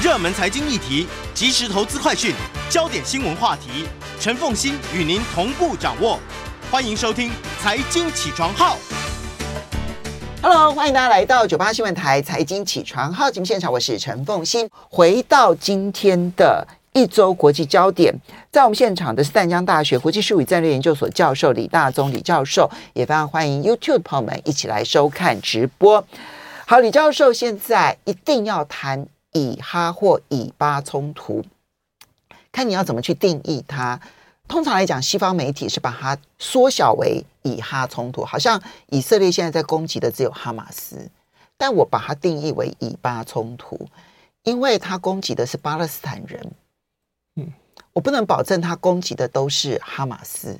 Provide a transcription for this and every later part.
热门财经议题、即时投资快讯、焦点新闻话题，陈凤欣与您同步掌握。欢迎收听《财经起床号》。Hello，欢迎大家来到九八新闻台《财经起床号》节目现场，我是陈凤欣。回到今天的一周国际焦点，在我们现场的是淡江大学国际事务与战略研究所教授李大宗李教授，也非常欢迎 YouTube 朋友们一起来收看直播。好，李教授现在一定要谈。以哈或以巴冲突，看你要怎么去定义它。通常来讲，西方媒体是把它缩小为以哈冲突，好像以色列现在在攻击的只有哈马斯，但我把它定义为以巴冲突，因为它攻击的是巴勒斯坦人。嗯，我不能保证它攻击的都是哈马斯。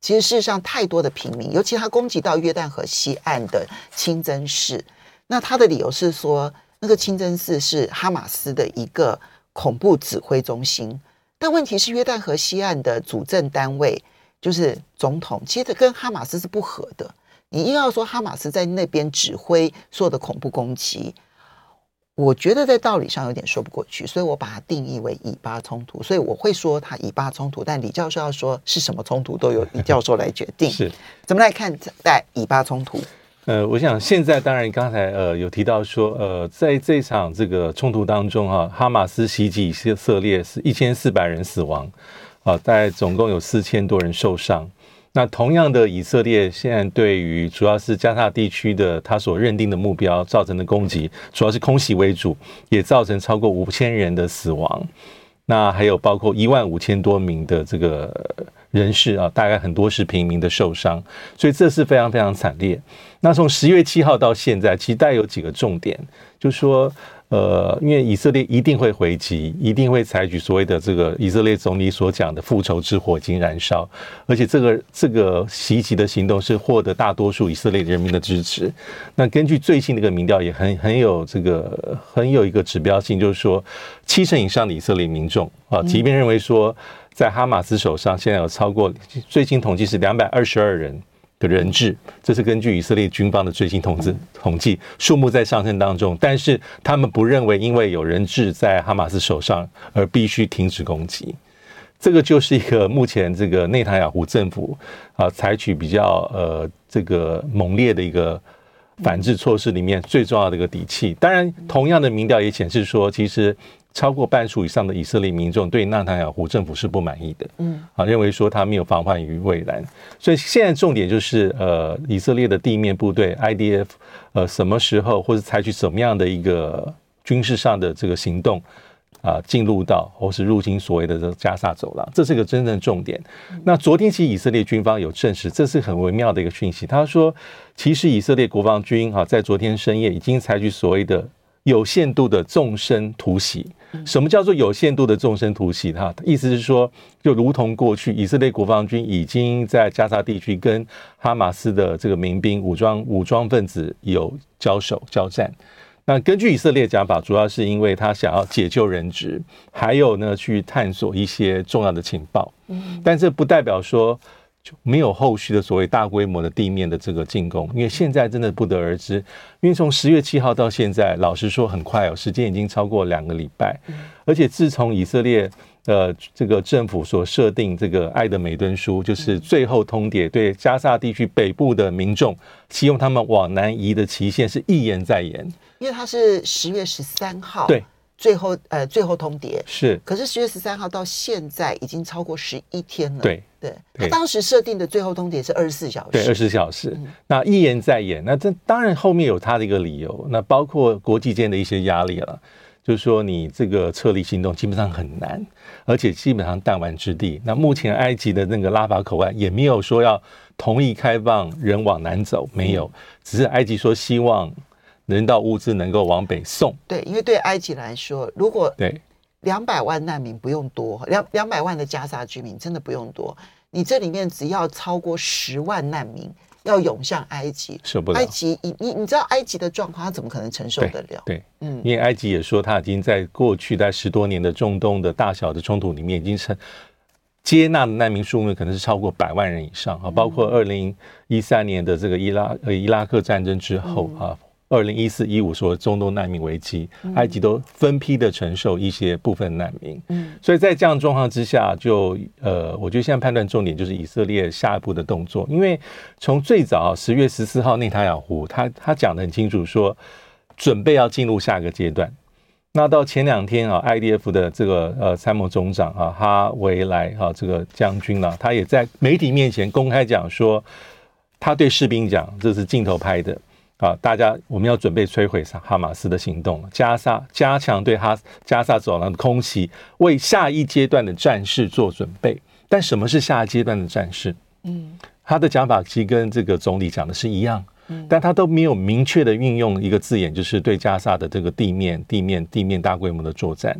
其实事实上，太多的平民，尤其他攻击到约旦河西岸的清真寺，那他的理由是说。那个清真寺是哈马斯的一个恐怖指挥中心，但问题是约旦河西岸的主政单位就是总统，其实跟哈马斯是不合的。你硬要说哈马斯在那边指挥所有的恐怖攻击，我觉得在道理上有点说不过去，所以我把它定义为以巴冲突。所以我会说它以巴冲突，但李教授要说是什么冲突，都由李教授来决定。是怎么来看待以巴冲突？呃，我想现在当然刚才呃有提到说，呃，在这场这个冲突当中哈，哈马斯袭击以色列是一千四百人死亡，啊，大概总共有四千多人受伤。那同样的，以色列现在对于主要是加萨地区的他所认定的目标造成的攻击，主要是空袭为主，也造成超过五千人的死亡。那还有包括一万五千多名的这个人士啊，大概很多是平民的受伤，所以这是非常非常惨烈。那从十月七号到现在，其实带有几个重点，就是说，呃，因为以色列一定会回击，一定会采取所谓的这个以色列总理所讲的复仇之火已经燃烧，而且这个这个袭击的行动是获得大多数以色列人民的支持。那根据最新的一个民调，也很很有这个很有一个指标性，就是说，七成以上的以色列民众啊，即便认为说在哈马斯手上现在有超过最新统计是两百二十二人。的人质，这是根据以色列军方的最新统计，统计数目在上升当中，但是他们不认为因为有人质在哈马斯手上而必须停止攻击。这个就是一个目前这个内塔尼亚胡政府啊采取比较呃这个猛烈的一个反制措施里面最重要的一个底气。当然，同样的民调也显示说，其实。超过半数以上的以色列民众对纳坦雅胡政府是不满意的，嗯，啊，认为说他没有防范于未然，所以现在重点就是，呃，以色列的地面部队 IDF，呃，什么时候或者采取什么样的一个军事上的这个行动，啊，进入到或是入侵所谓的这个加沙走廊，这是一个真正重点。那昨天其实以色列军方有证实，这是很微妙的一个讯息，他说，其实以色列国防军啊，在昨天深夜已经采取所谓的有限度的纵深突袭。什么叫做有限度的纵深突袭？哈意思是说，就如同过去以色列国防军已经在加沙地区跟哈马斯的这个民兵武装武装分子有交手交战。那根据以色列讲法，主要是因为他想要解救人质，还有呢去探索一些重要的情报。但这不代表说。就没有后续的所谓大规模的地面的这个进攻，因为现在真的不得而知。因为从十月七号到现在，老实说很快哦，时间已经超过两个礼拜。而且自从以色列呃这个政府所设定这个爱的美敦书，就是最后通牒，对加萨地区北部的民众，希望他们往南移的期限是一延再延。因为它是十月十三号。对。最后，呃，最后通牒是，可是十月十三号到现在已经超过十一天了。对对，他当时设定的最后通牒是二十四小时，对，二十四小时。嗯、那一言再言，那这当然后面有他的一个理由，那包括国际间的一些压力了，就是说你这个撤离行动基本上很难，而且基本上弹丸之地。那目前埃及的那个拉法口岸也没有说要同意开放人往南走，没有，只是埃及说希望。人道物资能够往北送。对，因为对埃及来说，如果对两百万难民不用多，两两百万的加沙居民真的不用多，你这里面只要超过十万难民。要涌向埃及，受不了。埃及，你你你知道埃及的状况，他怎么可能承受得了？对，对嗯，因为埃及也说，他已经在过去在十多年的中东的大小的冲突里面，已经成接纳的难民数目可能是超过百万人以上啊，包括二零一三年的这个伊拉呃伊拉克战争之后啊。嗯二零一四一五说中东难民危机，埃及都分批的承受一些部分难民，嗯，所以在这样状况之下，就呃，我觉得现在判断重点就是以色列下一步的动作，因为从最早十月十四号内塔雅胡他他讲的很清楚，说准备要进入下一个阶段。那到前两天啊，IDF 的这个呃参谋总长啊哈维莱啊这个将军呢，他也在媒体面前公开讲说，他对士兵讲，这是镜头拍的。啊！大家，我们要准备摧毁哈马斯的行动，加沙加强对哈加沙走廊的空袭，为下一阶段的战事做准备。但什么是下一阶段的战事？嗯，他的讲法其实跟这个总理讲的是一样，嗯，但他都没有明确的运用一个字眼，就是对加沙的这个地面、地面、地面大规模的作战。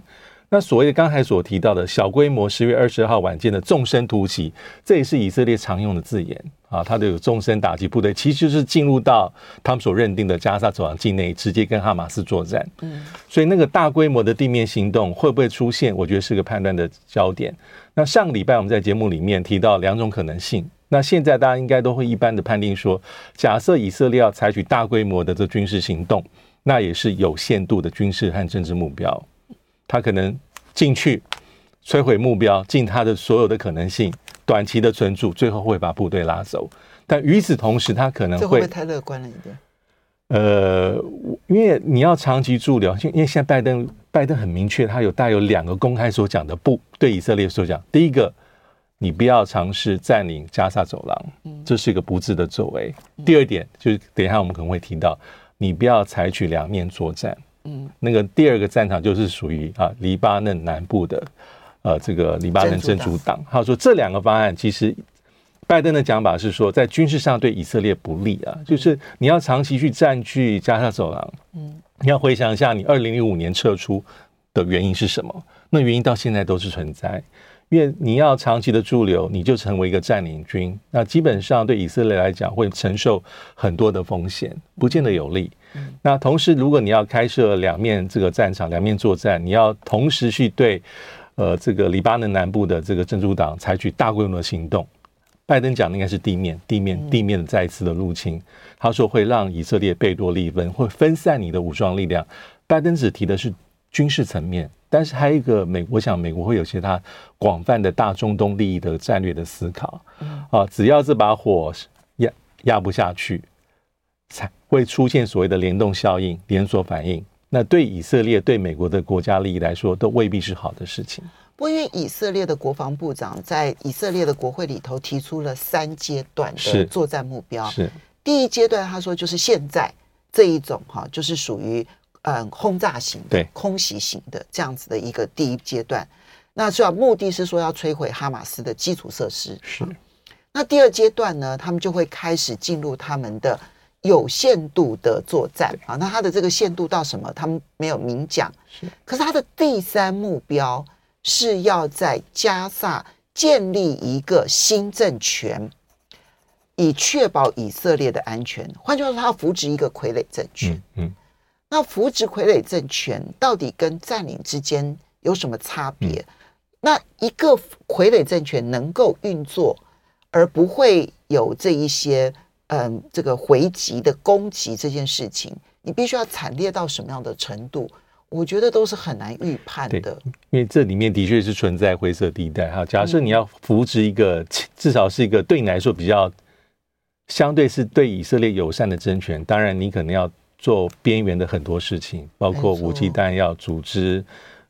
那所谓的刚才所提到的小规模，十月二十号晚间的纵深突袭，这也是以色列常用的字眼啊。它的有纵深打击部队，其实就是进入到他们所认定的加沙走廊境内，直接跟哈马斯作战。嗯，所以那个大规模的地面行动会不会出现？我觉得是个判断的焦点。那上个礼拜我们在节目里面提到两种可能性，那现在大家应该都会一般的判定说，假设以色列要采取大规模的这军事行动，那也是有限度的军事和政治目标。他可能进去摧毁目标，尽他的所有的可能性，短期的存住，最后会把部队拉走。但与此同时，他可能会，会会太乐观了一点？呃，因为你要长期驻留，因为现在拜登拜登很明确，他有带有两个公开所讲的不对以色列所讲。第一个，你不要尝试占领加沙走廊，这是一个不智的作为。第二点就是，等一下我们可能会提到，你不要采取两面作战。嗯，那个第二个战场就是属于啊，黎巴嫩南部的呃，这个黎巴嫩真主党。他说这两个方案其实，拜登的讲法是说，在军事上对以色列不利啊，就是你要长期去占据加沙走廊，嗯，你要回想一下，你二零零五年撤出的原因是什么？那原因到现在都是存在。因为你要长期的驻留，你就成为一个占领军，那基本上对以色列来讲会承受很多的风险，不见得有利。那同时，如果你要开设两面这个战场，两面作战，你要同时去对呃这个黎巴嫩南部的这个真主党采取大规模的行动。拜登讲的应该是地面、地面、地面的再一次的入侵，他说会让以色列贝多利分，会分散你的武装力量。拜登只提的是军事层面。但是还有一个美，我想美国会有些他广泛的大中东利益的战略的思考啊，只要这把火压压不下去，才会出现所谓的联动效应、连锁反应。那对以色列、对美国的国家利益来说，都未必是好的事情。不过，因为以色列的国防部长在以色列的国会里头提出了三阶段的作战目标，是第一阶段，他说就是现在这一种哈，就是属于。嗯，轰炸型的、空袭型的这样子的一个第一阶段，那主要目的是说要摧毁哈马斯的基础设施。是，那第二阶段呢，他们就会开始进入他们的有限度的作战啊。那他的这个限度到什么？他们没有明讲。是，可是他的第三目标是要在加萨建立一个新政权，以确保以色列的安全。换句话说，他要扶植一个傀儡政权。嗯。嗯那扶植傀儡政权到底跟占领之间有什么差别？嗯、那一个傀儡政权能够运作，而不会有这一些嗯，这个回击的攻击这件事情，你必须要惨烈到什么样的程度？我觉得都是很难预判的。因为这里面的确是存在灰色地带哈。假设你要扶植一个、嗯、至少是一个对你来说比较相对是对以色列友善的政权，当然你可能要。做边缘的很多事情，包括武器弹药、组织、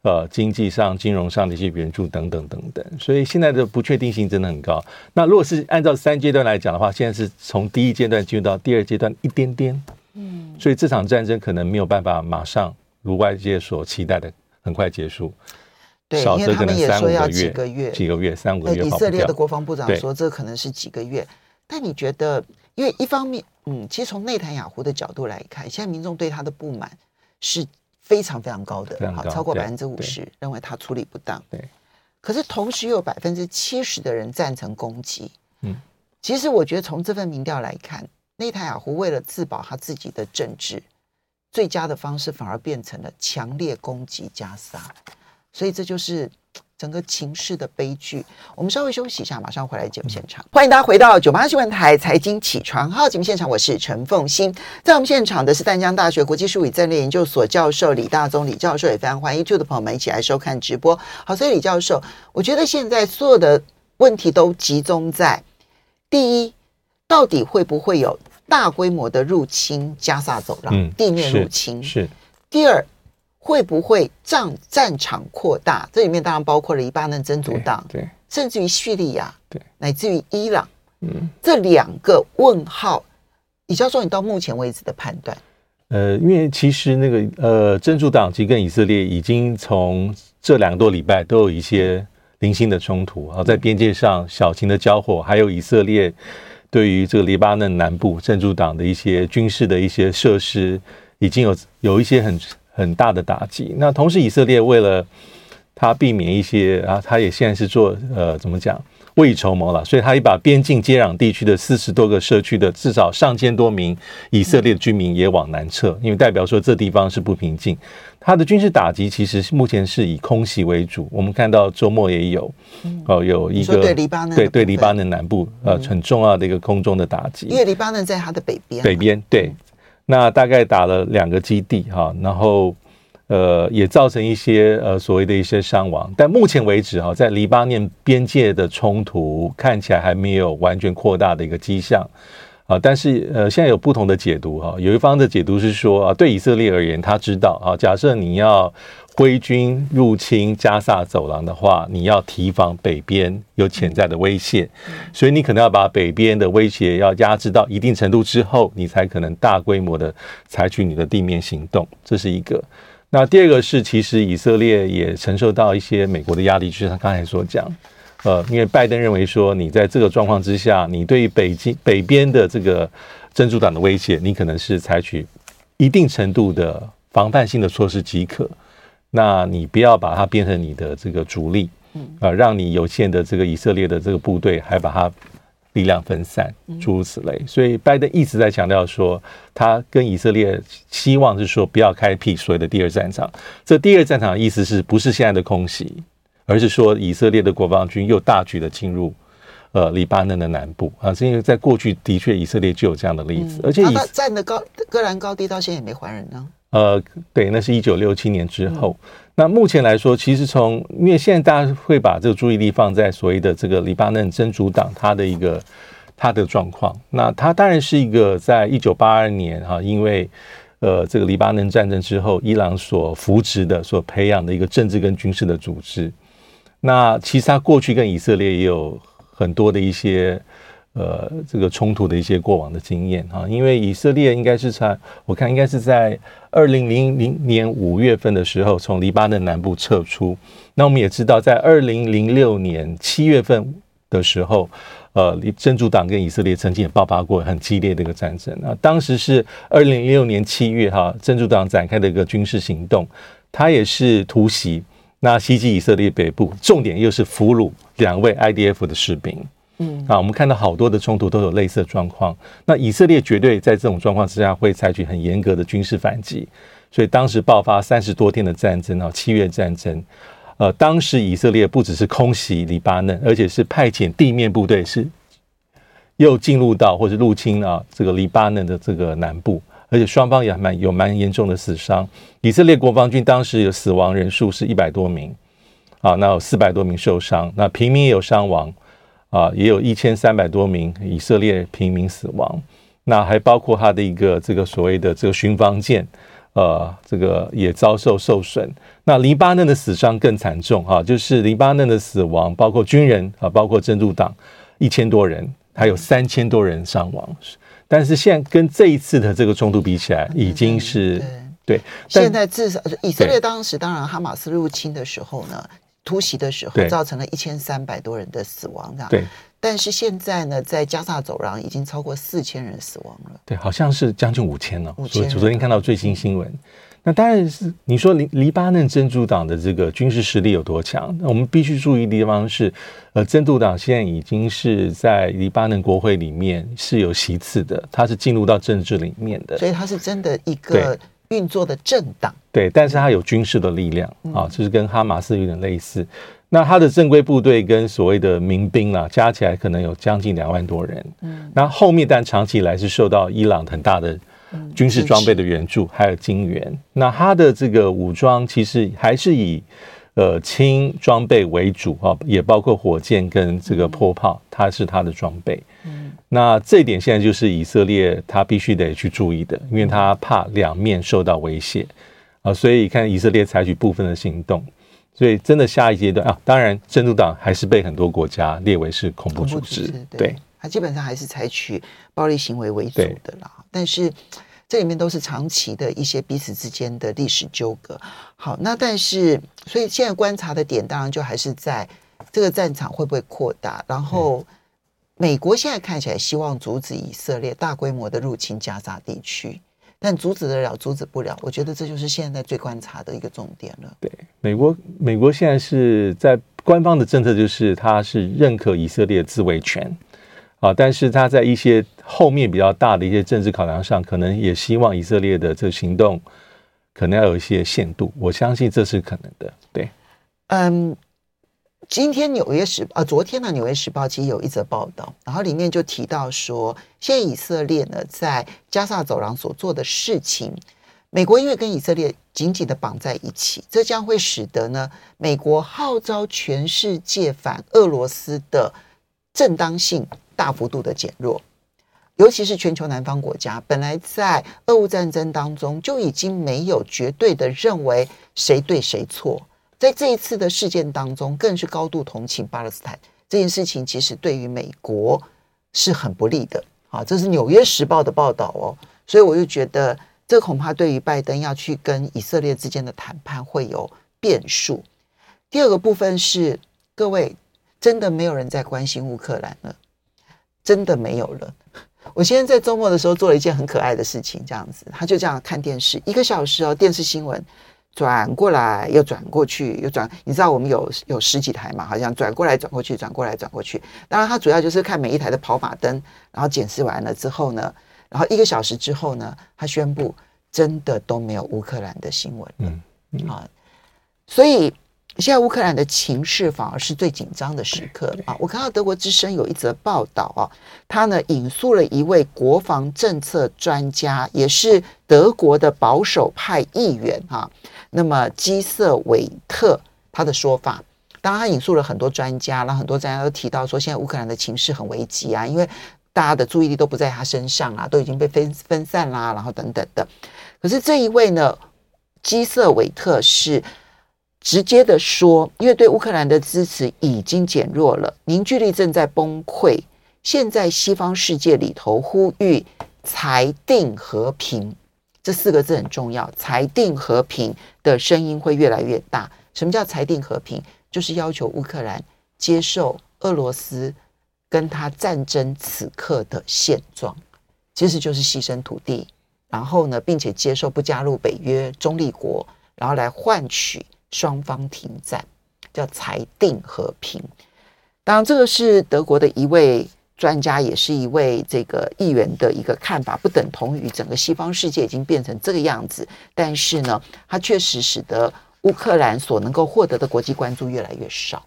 呃，经济上、金融上的一些援助等等等等。所以现在的不确定性真的很高。那如果是按照三阶段来讲的话，现在是从第一阶段进入到第二阶段一点点。嗯，所以这场战争可能没有办法马上如外界所期待的很快结束。对，少则可能三五个月，几个月，几个月，三五个月。以色列的国防部长说，这可能是几个月。但你觉得因为一方面，嗯，其实从内塔尼亚胡的角度来看，现在民众对他的不满是非常非常高的，非常高，超过百分之五十认为他处理不当。对，可是同时又有百分之七十的人赞成攻击。嗯，其实我觉得从这份民调来看，内塔尼亚胡为了自保他自己的政治，最佳的方式反而变成了强烈攻击加沙，所以这就是。整个情势的悲剧，我们稍微休息一下，马上回来节目现场。欢迎大家回到九八新闻台财经起床号节目现场，我是陈凤欣。在我们现场的是淡江大学国际术语战略研究所教授李大宗李教授，也非常欢迎 YouTube 的朋友们一起来收看直播。好，所以李教授，我觉得现在所有的问题都集中在第一，到底会不会有大规模的入侵加萨走廊，嗯、地面入侵？是。是第二。会不会战战场扩大？这里面当然包括了黎巴嫩真主党，对，甚至于叙利亚，对，乃至于伊朗，嗯，这两个问号，李教授，你到目前为止的判断？呃，因为其实那个呃，真主党及跟以色列已经从这两个多礼拜都有一些零星的冲突啊，在边界上小型的交火，还有以色列对于这个黎巴嫩南部真主党的一些军事的一些设施，已经有有一些很。很大的打击。那同时，以色列为了他避免一些啊，他也现在是做呃，怎么讲，未雨绸缪了，所以他也把边境接壤地区的四十多个社区的至少上千多名以色列居民也往南撤，因为代表说这地方是不平静。他的军事打击其实目前是以空袭为主。我们看到周末也有哦，有一个对黎巴嫩对对黎巴嫩南部呃很重要的一个空中的打击，因为黎巴嫩在它的北边，北边对。那大概打了两个基地哈，然后呃也造成一些呃所谓的一些伤亡，但目前为止哈，在黎巴嫩边界的冲突看起来还没有完全扩大的一个迹象。啊，但是呃现在有不同的解读哈，有一方的解读是说啊，对以色列而言，他知道啊，假设你要。挥军入侵加萨走廊的话，你要提防北边有潜在的威胁，所以你可能要把北边的威胁要压制到一定程度之后，你才可能大规模的采取你的地面行动。这是一个。那第二个是，其实以色列也承受到一些美国的压力，就是他刚才所讲，呃，因为拜登认为说，你在这个状况之下，你对于北京北边的这个真主党的威胁，你可能是采取一定程度的防范性的措施即可。那你不要把它变成你的这个主力，啊，让你有限的这个以色列的这个部队还把它力量分散，诸如此类。所以拜登一直在强调说，他跟以色列希望是说不要开辟所谓的第二战场。这第二战场的意思是不是现在的空袭，而是说以色列的国防军又大举的进入呃黎巴嫩的南部啊，是因为在过去的确以色列就有这样的例子，而且以占的高戈兰高地到现在也没还人呢。呃，对，那是一九六七年之后。那目前来说，其实从因为现在大家会把这个注意力放在所谓的这个黎巴嫩真主党它的一个它的状况。那它当然是一个在一九八二年哈，因为呃这个黎巴嫩战争之后，伊朗所扶植的、所培养的一个政治跟军事的组织。那其实他过去跟以色列也有很多的一些。呃，这个冲突的一些过往的经验哈，因为以色列应该是在我看应该是在二零零零年五月份的时候从黎巴嫩南部撤出。那我们也知道，在二零零六年七月份的时候，呃，真主党跟以色列曾经也爆发过很激烈的一个战争啊。当时是二零零六年七月哈，真主党展开的一个军事行动，它也是突袭，那袭击以色列北部，重点又是俘虏两位 IDF 的士兵。嗯啊，我们看到好多的冲突都有类似的状况。那以色列绝对在这种状况之下会采取很严格的军事反击，所以当时爆发三十多天的战争啊，七月战争。呃，当时以色列不只是空袭黎巴嫩，而且是派遣地面部队，是又进入到或者入侵啊这个黎巴嫩的这个南部，而且双方也蛮有蛮严重的死伤。以色列国防军当时有死亡人数是一百多名，啊，那有四百多名受伤，那平民也有伤亡。啊，也有一千三百多名以色列平民死亡，那还包括他的一个这个所谓的这个巡防舰，呃，这个也遭受受损。那黎巴嫩的死伤更惨重啊，就是黎巴嫩的死亡，包括军人啊，包括真主党一千多人，还有三千多人伤亡。但是现在跟这一次的这个冲突比起来，已经是对。现在至少以色列当时当然哈马斯入侵的时候呢。突袭的时候，造成了一千三百多人的死亡，这样。对。但是现在呢，在加萨走廊已经超过四千人死亡了。对，好像是将近五千了。五千。昨天看到最新新闻。那当然是你说黎黎巴嫩真主党的这个军事实力有多强？那我们必须注意的地方是，呃，真主党现在已经是在黎巴嫩国会里面是有席次的，它是进入到政治里面的，所以它是真的一个运作的政党。对，但是它有军事的力量啊，就是跟哈马斯有点类似。那它的正规部队跟所谓的民兵啊，加起来可能有将近两万多人。嗯，那后面但长期以来是受到伊朗很大的。军事装备的援助还有金援，那他的这个武装其实还是以呃轻装备为主啊，也包括火箭跟这个迫炮，它是它的装备。嗯，那这一点现在就是以色列他必须得去注意的，因为他怕两面受到威胁啊，所以看以色列采取部分的行动，所以真的下一阶段啊，当然真主党还是被很多国家列为是恐怖组织，对，他基本上还是采取暴力行为为主的啦，但是。这里面都是长期的一些彼此之间的历史纠葛。好，那但是，所以现在观察的点，当然就还是在这个战场会不会扩大。然后，美国现在看起来希望阻止以色列大规模的入侵加沙地区，但阻止得了，阻止不了。我觉得这就是现在最观察的一个重点了。对，美国，美国现在是在官方的政策，就是他是认可以色列自卫权。啊，但是他在一些后面比较大的一些政治考量上，可能也希望以色列的这个行动可能要有一些限度。我相信这是可能的。对，嗯，今天《纽约时报》啊，昨天呢，《纽约时报》其实有一则报道，然后里面就提到说，现在以色列呢在加萨走廊所做的事情，美国因为跟以色列紧紧的绑在一起，这将会使得呢，美国号召全世界反俄罗斯的正当性。大幅度的减弱，尤其是全球南方国家，本来在俄乌战争当中就已经没有绝对的认为谁对谁错，在这一次的事件当中，更是高度同情巴勒斯坦这件事情，其实对于美国是很不利的。啊，这是《纽约时报》的报道哦，所以我就觉得这恐怕对于拜登要去跟以色列之间的谈判会有变数。第二个部分是，各位真的没有人在关心乌克兰了。真的没有了。我今天在周末的时候做了一件很可爱的事情，这样子，他就这样看电视一个小时哦，电视新闻转过来又转过去又转，你知道我们有有十几台嘛，好像转过来转过去，转过来转过去。当然，他主要就是看每一台的跑马灯，然后检视完了之后呢，然后一个小时之后呢，他宣布真的都没有乌克兰的新闻了。嗯，嗯啊，所以。现在乌克兰的情势反而是最紧张的时刻啊！我看到德国之声有一则报道啊，他呢引述了一位国防政策专家，也是德国的保守派议员哈。那么基瑟韦特他的说法，当然他引述了很多专家，然后很多专家都提到说，现在乌克兰的情势很危急啊，因为大家的注意力都不在他身上啊，都已经被分分散啦，然后等等的。可是这一位呢，基瑟韦特是。直接的说，因为对乌克兰的支持已经减弱了，凝聚力正在崩溃。现在西方世界里头呼吁裁定和平这四个字很重要，裁定和平的声音会越来越大。什么叫裁定和平？就是要求乌克兰接受俄罗斯跟他战争此刻的现状，其实就是牺牲土地，然后呢，并且接受不加入北约中立国，然后来换取。双方停战，叫裁定和平。当然，这个是德国的一位专家，也是一位这个议员的一个看法，不等同于整个西方世界已经变成这个样子。但是呢，它确实使得乌克兰所能够获得的国际关注越来越少。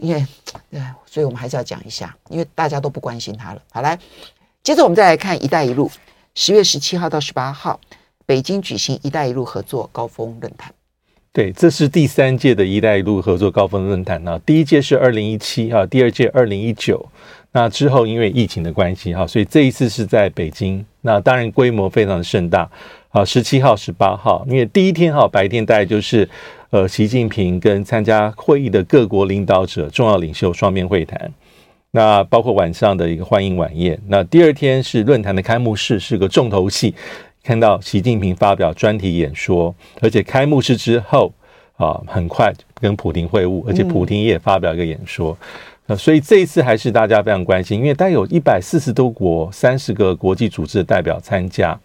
因为，所以我们还是要讲一下，因为大家都不关心它了。好，来，接着我们再来看“一带一路”。十月十七号到十八号，北京举行“一带一路”合作高峰论坛。对，这是第三届的一带一路合作高峰论坛呢。第一届是二零一七啊，第二届二零一九。那之后因为疫情的关系哈，所以这一次是在北京。那当然规模非常的盛大啊，十七号、十八号。因为第一天哈白天大概就是呃习近平跟参加会议的各国领导者、重要领袖双边会谈。那包括晚上的一个欢迎晚宴。那第二天是论坛的开幕式，是个重头戏。看到习近平发表专题演说，而且开幕式之后，啊，很快跟普京会晤，而且普京也发表一个演说。呃，所以这一次还是大家非常关心，因为大概有一百四十多国、三十个国际组织的代表参加。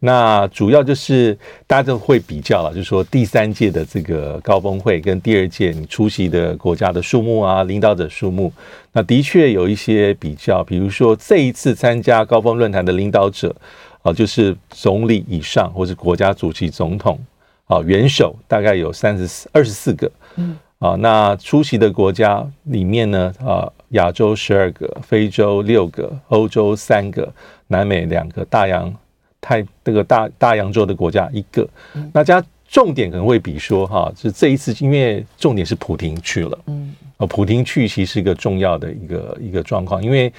那主要就是大家都会比较了，就是说第三届的这个高峰会跟第二届你出席的国家的数目啊，领导者数目，那的确有一些比较。比如说这一次参加高峰论坛的领导者啊，就是总理以上或是国家主席、总统啊，元首大概有三十四、二十四个。嗯。啊，那出席的国家里面呢，啊，亚洲十二个，非洲六个，欧洲三个，南美两个，大洋。太这个大大洋洲的国家一个，那家重点可能会比说哈，是这一次因为重点是普丁去了，嗯，普丁去其实是一个重要的一个一个状况，因为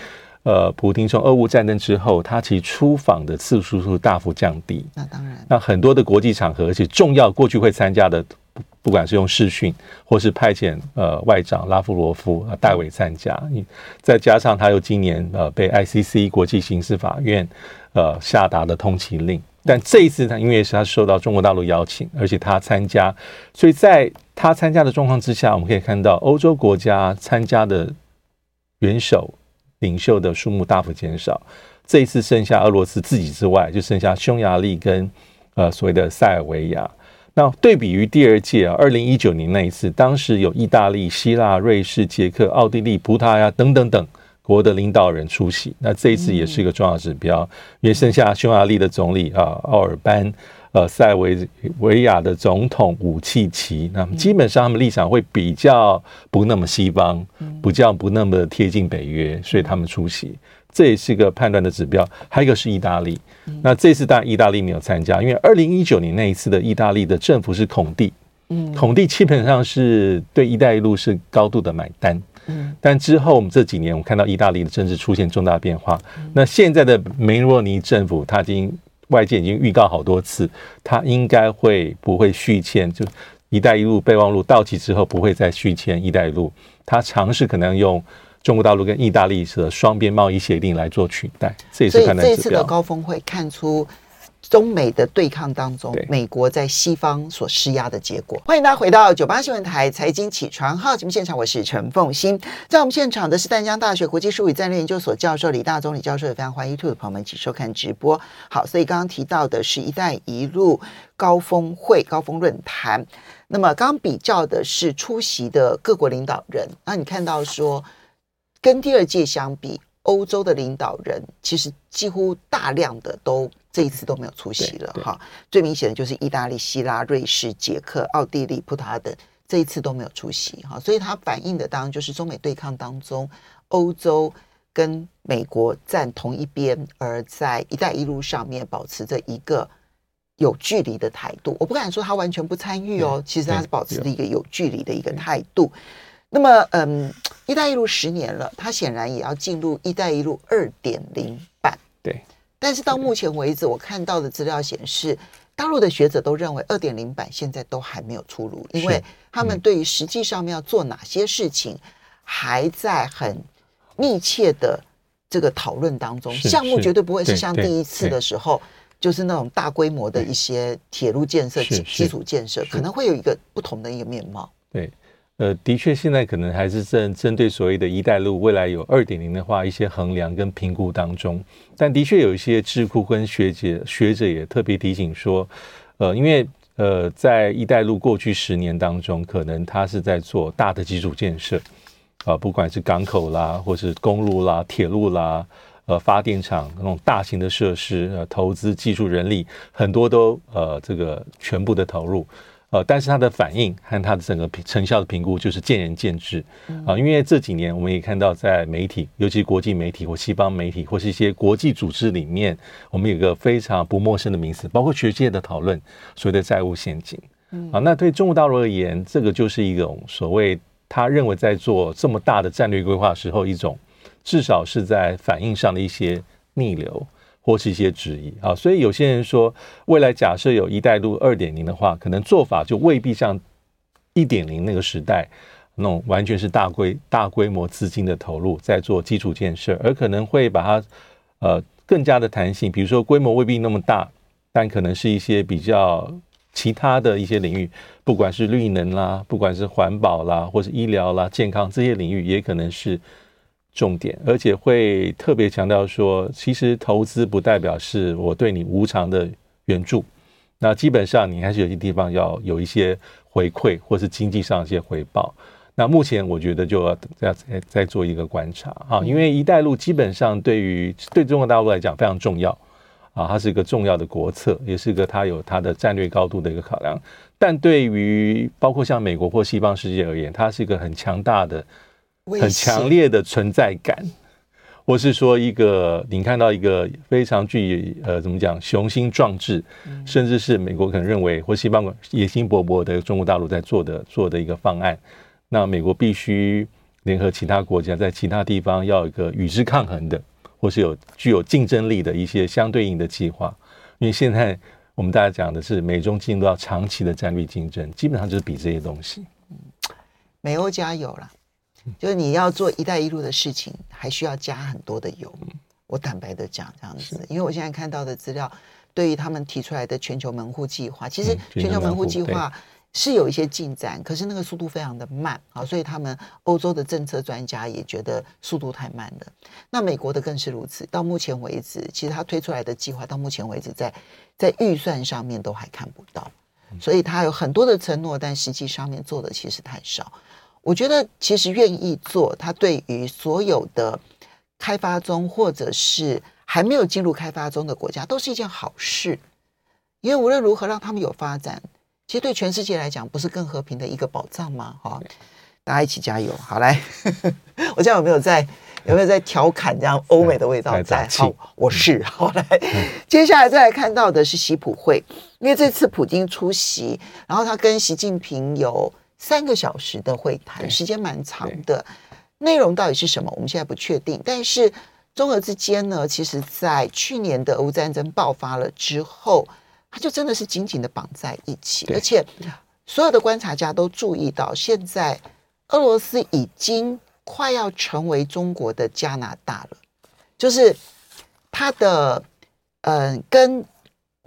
呃，普丁从俄乌战争之后，他其实出访的次数是大幅降低，那当然，那很多的国际场合，而且重要过去会参加的。不管是用视讯，或是派遣呃外长拉夫罗夫啊代为参加，再加上他又今年呃被 ICC 国际刑事法院呃下达的通缉令，但这一次他因为是他受到中国大陆邀请，而且他参加，所以在他参加的状况之下，我们可以看到欧洲国家参加的元首领袖的数目大幅减少，这一次剩下俄罗斯自己之外，就剩下匈牙利跟呃所谓的塞尔维亚。那对比于第二届啊，二零一九年那一次，当时有意大利、希腊、瑞士、捷克、奥地利、葡萄牙等等等国的领导人出席。那这一次也是一个重要指标，因为剩下匈牙利的总理啊奥尔班，呃塞维维亚的总统武契奇，那么基本上他们立场会比较不那么西方，比较不那么贴近北约，所以他们出席。这也是一个判断的指标，还有一个是意大利。那这次当然意大利没有参加，因为二零一九年那一次的意大利的政府是孔蒂，嗯，孔蒂基本上是对“一带一路”是高度的买单，嗯，但之后我们这几年我们看到意大利的政治出现重大变化，那现在的梅洛尼政府，他已经外界已经预告好多次，他应该会不会续签，就“一带一路”备忘录到期之后不会再续签“一带一路”，他尝试可能用。中国大陆跟意大利的双边贸易协定来做取代，这也是看。这次的高峰会看出中美的对抗当中，美国在西方所施压的结果。欢迎大家回到九八新闻台财经起床号节目现场，我是陈凤欣。在我们现场的是淡江大学国际事务与战略研究所教授李大中李教授，也非常欢迎 YouTube 的朋友们一起收看直播。好，所以刚刚提到的是一带一路高峰会高峰论坛，那么刚刚比较的是出席的各国领导人，那你看到说。跟第二届相比，欧洲的领导人其实几乎大量的都这一次都没有出席了哈。最明显的就是意大利、希腊、瑞士、捷克、奥地利、葡萄牙等这一次都没有出席哈。所以它反映的当然就是中美对抗当中，欧洲跟美国站同一边，而在“一带一路”上面保持着一个有距离的态度。我不敢说他完全不参与哦，其实他是保持着一个有距离的一个态度。那么，嗯，“一带一路”十年了，它显然也要进入“一带一路”二点零版。对，但是到目前为止，我看到的资料显示，大陆的学者都认为二点零版现在都还没有出炉，因为他们对于实际上面要做哪些事情，还在很密切的这个讨论当中。项目绝对不会是像第一次的时候，就是那种大规模的一些铁路建设、基基础建设，可能会有一个不同的一个面貌。对。呃，的确，现在可能还是正针对所谓的一带路未来有二点零的话，一些衡量跟评估当中。但的确有一些智库跟学姐学者也特别提醒说，呃，因为呃，在一带路过去十年当中，可能它是在做大的基础建设啊，不管是港口啦，或是公路啦、铁路啦，呃，发电厂那种大型的设施，呃，投资技术人力很多都呃这个全部的投入。呃，但是它的反应和它的整个成效的评估就是见仁见智啊。因为这几年我们也看到，在媒体，尤其国际媒体或西方媒体或是一些国际组织里面，我们有个非常不陌生的名词，包括学界的讨论，所谓的债务陷阱。啊，那对中国大陆而言，这个就是一种所谓他认为在做这么大的战略规划时候，一种至少是在反应上的一些逆流。或是一些质疑。啊，所以有些人说，未来假设有一带路二点零的话，可能做法就未必像一点零那个时代那种完全是大规大规模资金的投入在做基础建设，而可能会把它呃更加的弹性，比如说规模未必那么大，但可能是一些比较其他的一些领域，不管是绿能啦，不管是环保啦，或是医疗啦、健康这些领域，也可能是重点，而且会特别强调说，其实投资不代表是我对你无偿的援助，那基本上你还是有些地方要有一些回馈，或是经济上一些回报。那目前我觉得就要再再再做一个观察啊，因为“一带一路”基本上对于对中国大陆来讲非常重要啊，它是一个重要的国策，也是一个它有它的战略高度的一个考量。但对于包括像美国或西方世界而言，它是一个很强大的、很强烈的存在感，或是说一个你看到一个非常具呃怎么讲雄心壮志，甚至是美国可能认为或西方野心勃勃的中国大陆在做的做的一个方案。那美国必须联合其他国家，在其他地方要有一个与之抗衡的，或是有具有竞争力的一些相对应的计划。因为现在我们大家讲的是美中进入到长期的战略竞争，基本上就是比这些东西。美欧加油了，就是你要做“一带一路”的事情，还需要加很多的油。我坦白的讲，这样子，因为我现在看到的资料，对于他们提出来的全球门户计划，其实全球门户计划。是有一些进展，可是那个速度非常的慢啊，所以他们欧洲的政策专家也觉得速度太慢了。那美国的更是如此，到目前为止，其实他推出来的计划到目前为止在在预算上面都还看不到，所以他有很多的承诺，但实际上面做的其实太少。我觉得其实愿意做，他对于所有的开发中或者是还没有进入开发中的国家都是一件好事，因为无论如何让他们有发展。其实对全世界来讲，不是更和平的一个保障吗？哈，大家一起加油！好来，我这样有没有在有没有在调侃这样欧美的味道在？好，我是好来。接下来再来看到的是习普会，因为这次普京出席，然后他跟习近平有三个小时的会谈，时间蛮长的。内容到底是什么？我们现在不确定。但是中俄之间呢，其实在去年的俄乌战争爆发了之后。它就真的是紧紧的绑在一起，而且所有的观察家都注意到，现在俄罗斯已经快要成为中国的加拿大了，就是它的嗯、呃、跟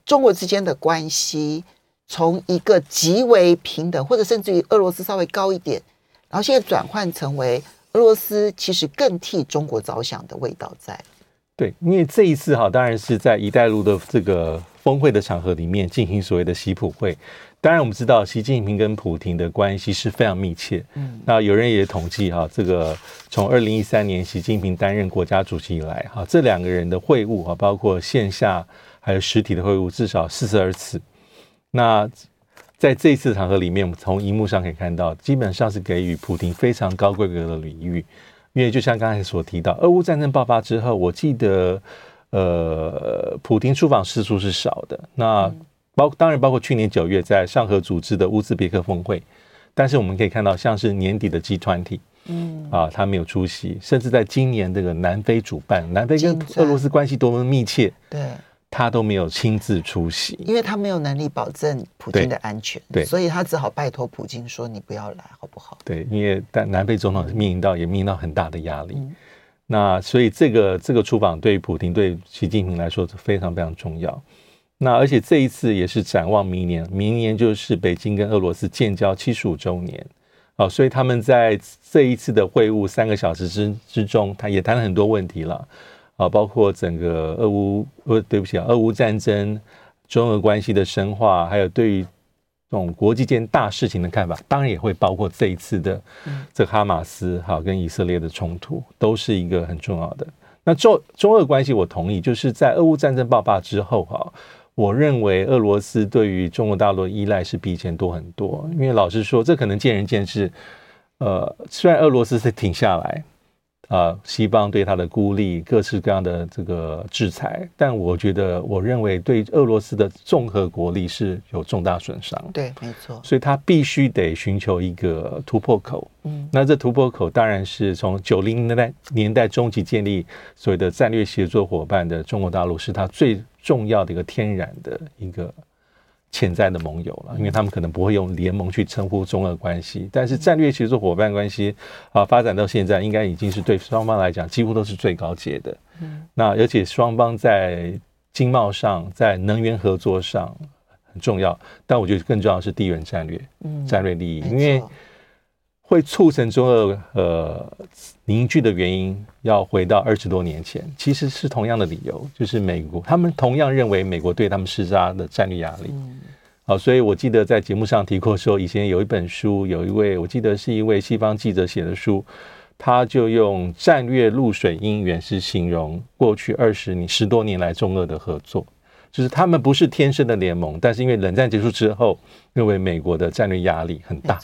中国之间的关系，从一个极为平等，或者甚至于俄罗斯稍微高一点，然后现在转换成为俄罗斯其实更替中国着想的味道在。对，因为这一次哈，当然是在“一带一路”的这个。峰会的场合里面进行所谓的习普会，当然我们知道习近平跟普京的关系是非常密切。嗯，那有人也统计哈，这个从二零一三年习近平担任国家主席以来，哈，这两个人的会晤啊，包括线下还有实体的会晤，至少四十二次。那在这一次场合里面，我们从荧幕上可以看到，基本上是给予普京非常高规格的礼遇，因为就像刚才所提到，俄乌战争爆发之后，我记得。呃，普京出访次数是少的。那包当然包括去年九月在上合组织的乌兹别克峰会，但是我们可以看到，像是年底的集团体嗯啊，他没有出席，甚至在今年这个南非主办，南非跟俄罗斯关系多么密切，对，他都没有亲自出席，因为他没有能力保证普京的安全，对，所以他只好拜托普京说：“你不要来，好不好？”对，因为但南非总统面临到也面临到很大的压力。嗯那所以这个这个出访对于普京对习近平来说是非常非常重要。那而且这一次也是展望明年，明年就是北京跟俄罗斯建交七十五周年啊，所以他们在这一次的会晤三个小时之之中，他也谈了很多问题了啊，包括整个俄乌呃对不起啊，俄乌战争、中俄关系的深化，还有对于。这种国际间大事情的看法，当然也会包括这一次的这哈马斯哈跟以色列的冲突，都是一个很重要的。那中中俄关系，我同意，就是在俄乌战争爆发之后哈，我认为俄罗斯对于中国大陆的依赖是比以前多很多。因为老实说，这可能见仁见智。呃，虽然俄罗斯是停下来。啊，西方对他的孤立，各式各样的这个制裁，但我觉得，我认为对俄罗斯的综合国力是有重大损伤。对，没错。所以他必须得寻求一个突破口。嗯，那这突破口当然是从九零年代年代中期建立所谓的战略协作伙伴的中国大陆，是他最重要的一个天然的一个。潜在的盟友了，因为他们可能不会用联盟去称呼中俄关系，但是战略协作伙伴关系啊，发展到现在，应该已经是对双方来讲几乎都是最高阶的。嗯，那而且双方在经贸上、在能源合作上，很重要，但我觉得更重要的是地缘战略，嗯，战略利益，因为会促成中俄呃凝聚的原因，要回到二十多年前，其实是同样的理由，就是美国他们同样认为美国对他们施加的战略压力。嗯。好，所以我记得在节目上提过说，以前有一本书，有一位我记得是一位西方记者写的书，他就用战略露水姻缘是形容过去二十年十多年来中俄的合作，就是他们不是天生的联盟，但是因为冷战结束之后，认为美国的战略压力很大，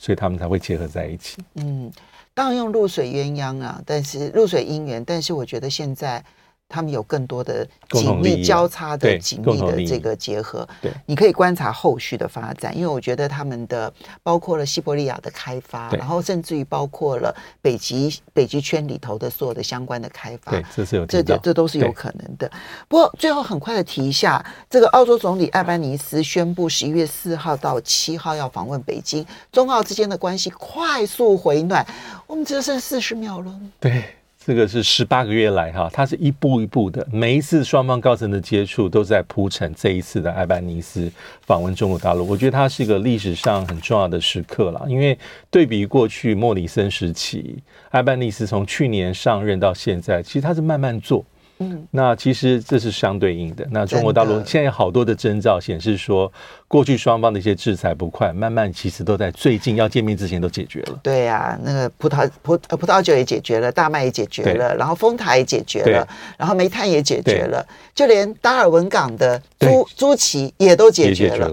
所以他们才会结合在一起。嗯，当然用露水鸳鸯啊，但是露水姻缘，但是我觉得现在。他们有更多的紧密交叉的紧密的这个结合，对，你可以观察后续的发展，因为我觉得他们的包括了西伯利亚的开发，然后甚至于包括了北极北极圈里头的所有的相关的开发，对，这是有这这都是有可能的。不过最后很快的提一下，这个澳洲总理艾班尼斯宣布十一月四号到七号要访问北京，中澳之间的关系快速回暖，我们只剩四十秒了，对。这个是十八个月来哈，它是一步一步的，每一次双方高层的接触都在铺陈这一次的埃班尼斯访问中国大陆。我觉得它是一个历史上很重要的时刻了，因为对比过去莫里森时期，埃班尼斯从去年上任到现在，其实他是慢慢做。嗯，那其实这是相对应的。那中国大陆现在有好多的征兆显示说，过去双方的一些制裁不快，慢慢其实都在最近要见面之前都解决了。对呀、啊，那个葡萄葡葡萄酒也解决了，大麦也解决了，然后丰台也解决了，然后煤炭也解决了，就连达尔文港的朱朱骐也都解决了。